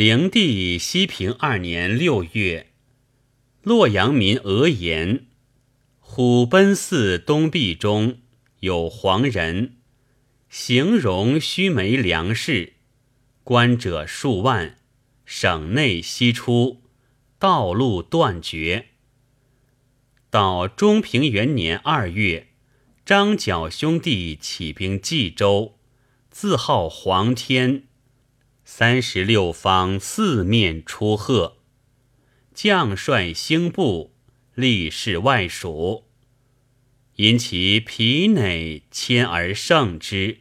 灵帝西平二年六月，洛阳民讹言：虎贲寺东壁中有黄人，形容须眉梁氏，观者数万，省内西出，道路断绝。到中平元年二月，张角兄弟起兵冀州，自号黄天。三十六方四面出贺，将帅兴部，力士外属，因其皮馁谦而胜之。